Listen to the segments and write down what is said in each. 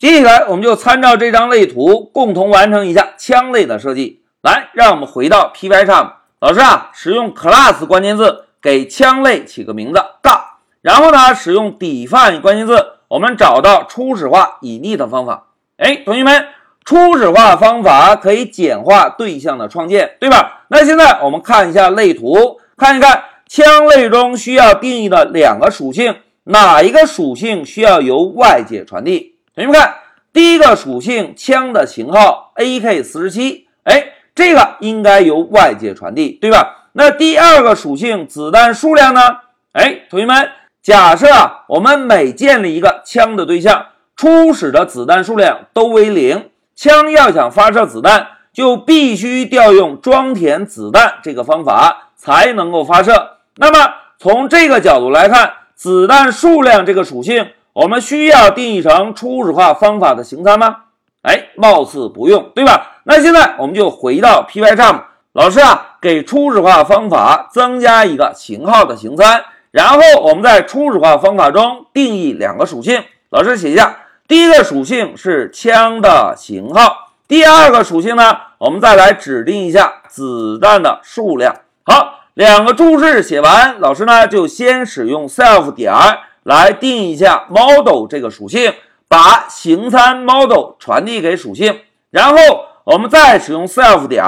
接下来，我们就参照这张类图，共同完成一下枪类的设计。来，让我们回到 Py 上，老师啊，使用 class 关键字给枪类起个名字，杠，然后呢，使用 define 关键字，我们找到初始化 init 方法。哎，同学们，初始化方法可以简化对象的创建，对吧？那现在我们看一下类图，看一看枪类中需要定义的两个属性，哪一个属性需要由外界传递？同学们看，第一个属性枪的型号 AK 四十七，哎，这个应该由外界传递，对吧？那第二个属性子弹数量呢？哎，同学们，假设啊，我们每建立一个枪的对象。初始的子弹数量都为零，枪要想发射子弹，就必须调用装填子弹这个方法才能够发射。那么从这个角度来看，子弹数量这个属性，我们需要定义成初始化方法的形参吗？哎，貌似不用，对吧？那现在我们就回到 Pycharm，老师啊，给初始化方法增加一个型号的形参，然后我们在初始化方法中定义两个属性，老师写一下。第一个属性是枪的型号，第二个属性呢，我们再来指定一下子弹的数量。好，两个注释写完，老师呢就先使用 self 点来定一下 model 这个属性，把形参 model 传递给属性，然后我们再使用 self 点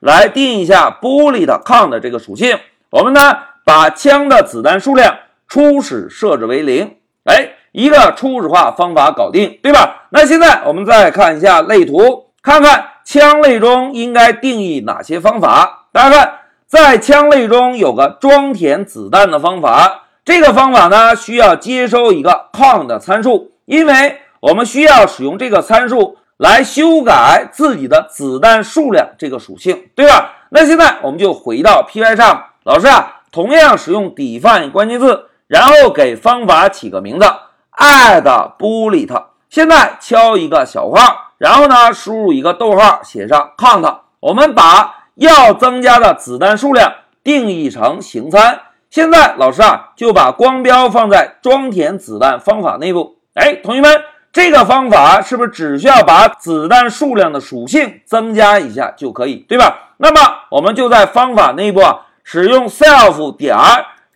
来定一下 bullet count 这个属性，我们呢把枪的子弹数量初始设置为零，哎。一个初始化方法搞定，对吧？那现在我们再看一下类图，看看枪类中应该定义哪些方法。大家看，在枪类中有个装填子弹的方法，这个方法呢需要接收一个 count 的参数，因为我们需要使用这个参数来修改自己的子弹数量这个属性，对吧？那现在我们就回到 Py 上，老师啊，同样使用 define 关键字，然后给方法起个名字。add bullet，现在敲一个小号，然后呢，输入一个逗号，写上 count。我们把要增加的子弹数量定义成形参。现在老师啊，就把光标放在装填子弹方法内部。哎，同学们，这个方法是不是只需要把子弹数量的属性增加一下就可以，对吧？那么我们就在方法内部啊，使用 self 点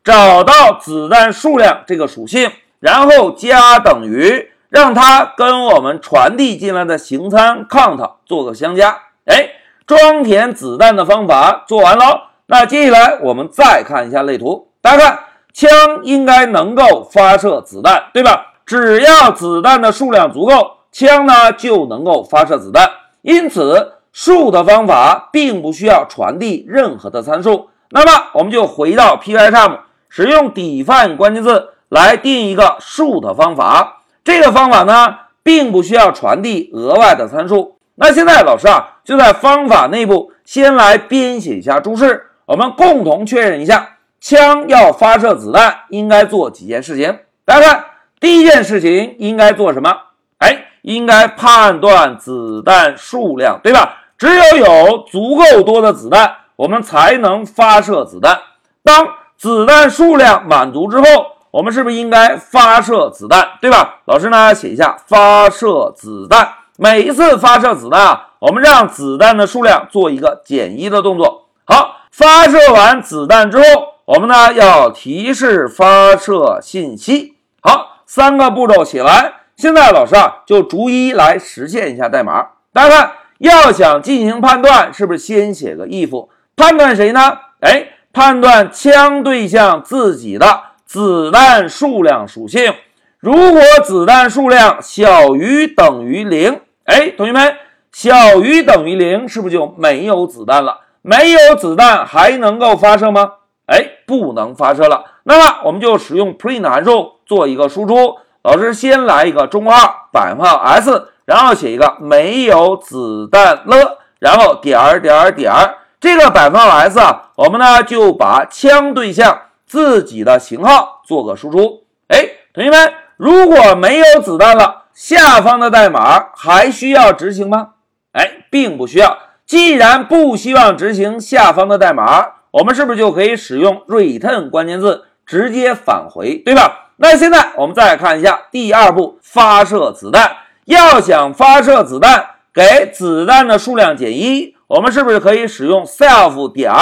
找到子弹数量这个属性。然后加等于，让它跟我们传递进来的形参 count 做个相加。哎，装填子弹的方法做完了。那接下来我们再看一下类图。大家看，枪应该能够发射子弹，对吧？只要子弹的数量足够，枪呢就能够发射子弹。因此，数的方法并不需要传递任何的参数。那么，我们就回到 Pycharm，使用 define 关键字。来定一个数的方法，这个方法呢，并不需要传递额外的参数。那现在老师啊，就在方法内部先来编写一下注释，我们共同确认一下，枪要发射子弹应该做几件事情。大家看，第一件事情应该做什么？哎，应该判断子弹数量，对吧？只有有足够多的子弹，我们才能发射子弹。当子弹数量满足之后，我们是不是应该发射子弹，对吧？老师呢，写一下发射子弹。每一次发射子弹啊，我们让子弹的数量做一个减一的动作。好，发射完子弹之后，我们呢要提示发射信息。好，三个步骤写完。现在老师啊，就逐一来实现一下代码。大家看，要想进行判断，是不是先写个 if？判断谁呢？哎，判断枪对象自己的。子弹数量属性，如果子弹数量小于等于零，哎，同学们，小于等于零是不是就没有子弹了？没有子弹还能够发射吗？哎，不能发射了。那么我们就使用 print 函数做一个输出。老师先来一个中括号，百分号 s，然后写一个没有子弹了，然后点点点，这个百分号 s 啊，我们呢就把枪对象。自己的型号做个输出，哎，同学们，如果没有子弹了，下方的代码还需要执行吗？哎，并不需要。既然不希望执行下方的代码，我们是不是就可以使用 return 关键字直接返回，对吧？那现在我们再看一下第二步，发射子弹。要想发射子弹，给子弹的数量减一，我们是不是可以使用 self 点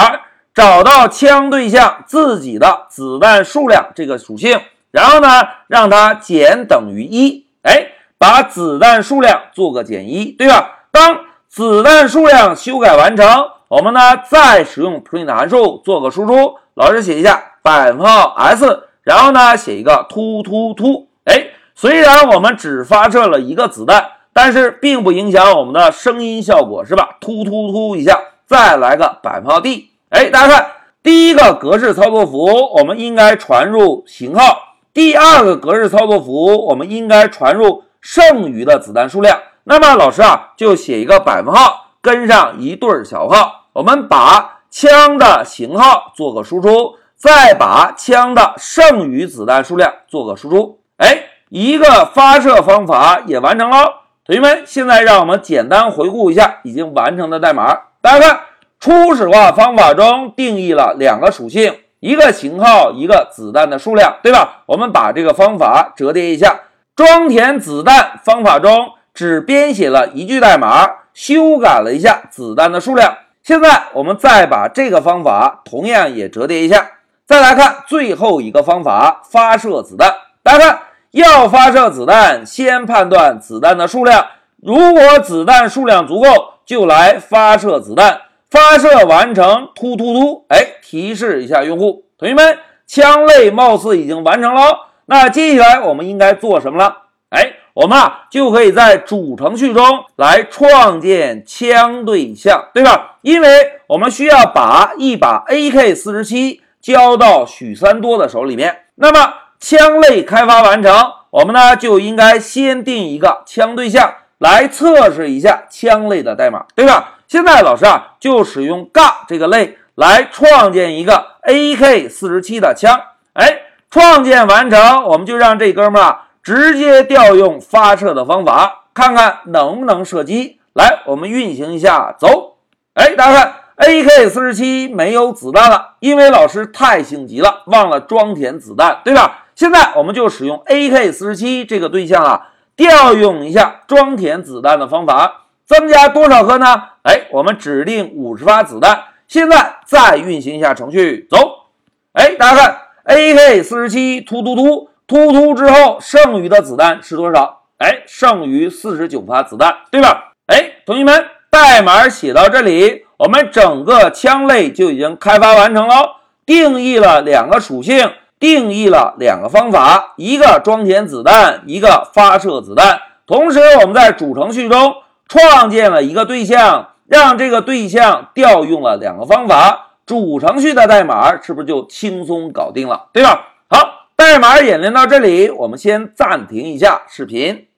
找到枪对象自己的子弹数量这个属性，然后呢，让它减等于一，哎，把子弹数量做个减一，对吧？当子弹数量修改完成，我们呢再使用 print 函数做个输出。老师写一下百分号 s，然后呢写一个突突突，哎，虽然我们只发射了一个子弹，但是并不影响我们的声音效果，是吧？突突突一下，再来个百分号 d，哎，大家看第一个格式操作符，我们应该传入型号；第二个格式操作符，我们应该传入剩余的子弹数量。那么老师啊，就写一个百分号，跟上一对小号。我们把枪的型号做个输出，再把枪的剩余子弹数量做个输出。哎，一个发射方法也完成了。同学们，现在让我们简单回顾一下已经完成的代码。大家看，初始化方法中定义了两个属性，一个型号，一个子弹的数量，对吧？我们把这个方法折叠一下，装填子弹方法中。只编写了一句代码，修改了一下子弹的数量。现在我们再把这个方法同样也折叠一下，再来看最后一个方法：发射子弹。大家看，要发射子弹，先判断子弹的数量。如果子弹数量足够，就来发射子弹。发射完成，突突突！哎，提示一下用户，同学们，枪类貌似已经完成了。那接下来我们应该做什么了？我们啊就可以在主程序中来创建枪对象，对吧？因为我们需要把一把 AK 四十七交到许三多的手里面。那么枪类开发完成，我们呢就应该先定一个枪对象来测试一下枪类的代码，对吧？现在老师啊就使用 g 这个类来创建一个 AK 四十七的枪。哎，创建完成，我们就让这哥们儿啊。直接调用发射的方法，看看能不能射击。来，我们运行一下，走。哎，大家看，AK 四十七没有子弹了，因为老师太性急了，忘了装填子弹，对吧？现在我们就使用 AK 四十七这个对象啊，调用一下装填子弹的方法，增加多少颗呢？哎，我们指定五十发子弹。现在再运行一下程序，走。哎，大家看，AK 四十七突突突。突突之后，剩余的子弹是多少？哎，剩余四十九发子弹，对吧？哎，同学们，代码写到这里，我们整个枪类就已经开发完成了。定义了两个属性，定义了两个方法，一个装填子弹，一个发射子弹。同时，我们在主程序中创建了一个对象，让这个对象调用了两个方法。主程序的代码是不是就轻松搞定了？对吧？好。代码演练到这里，我们先暂停一下视频。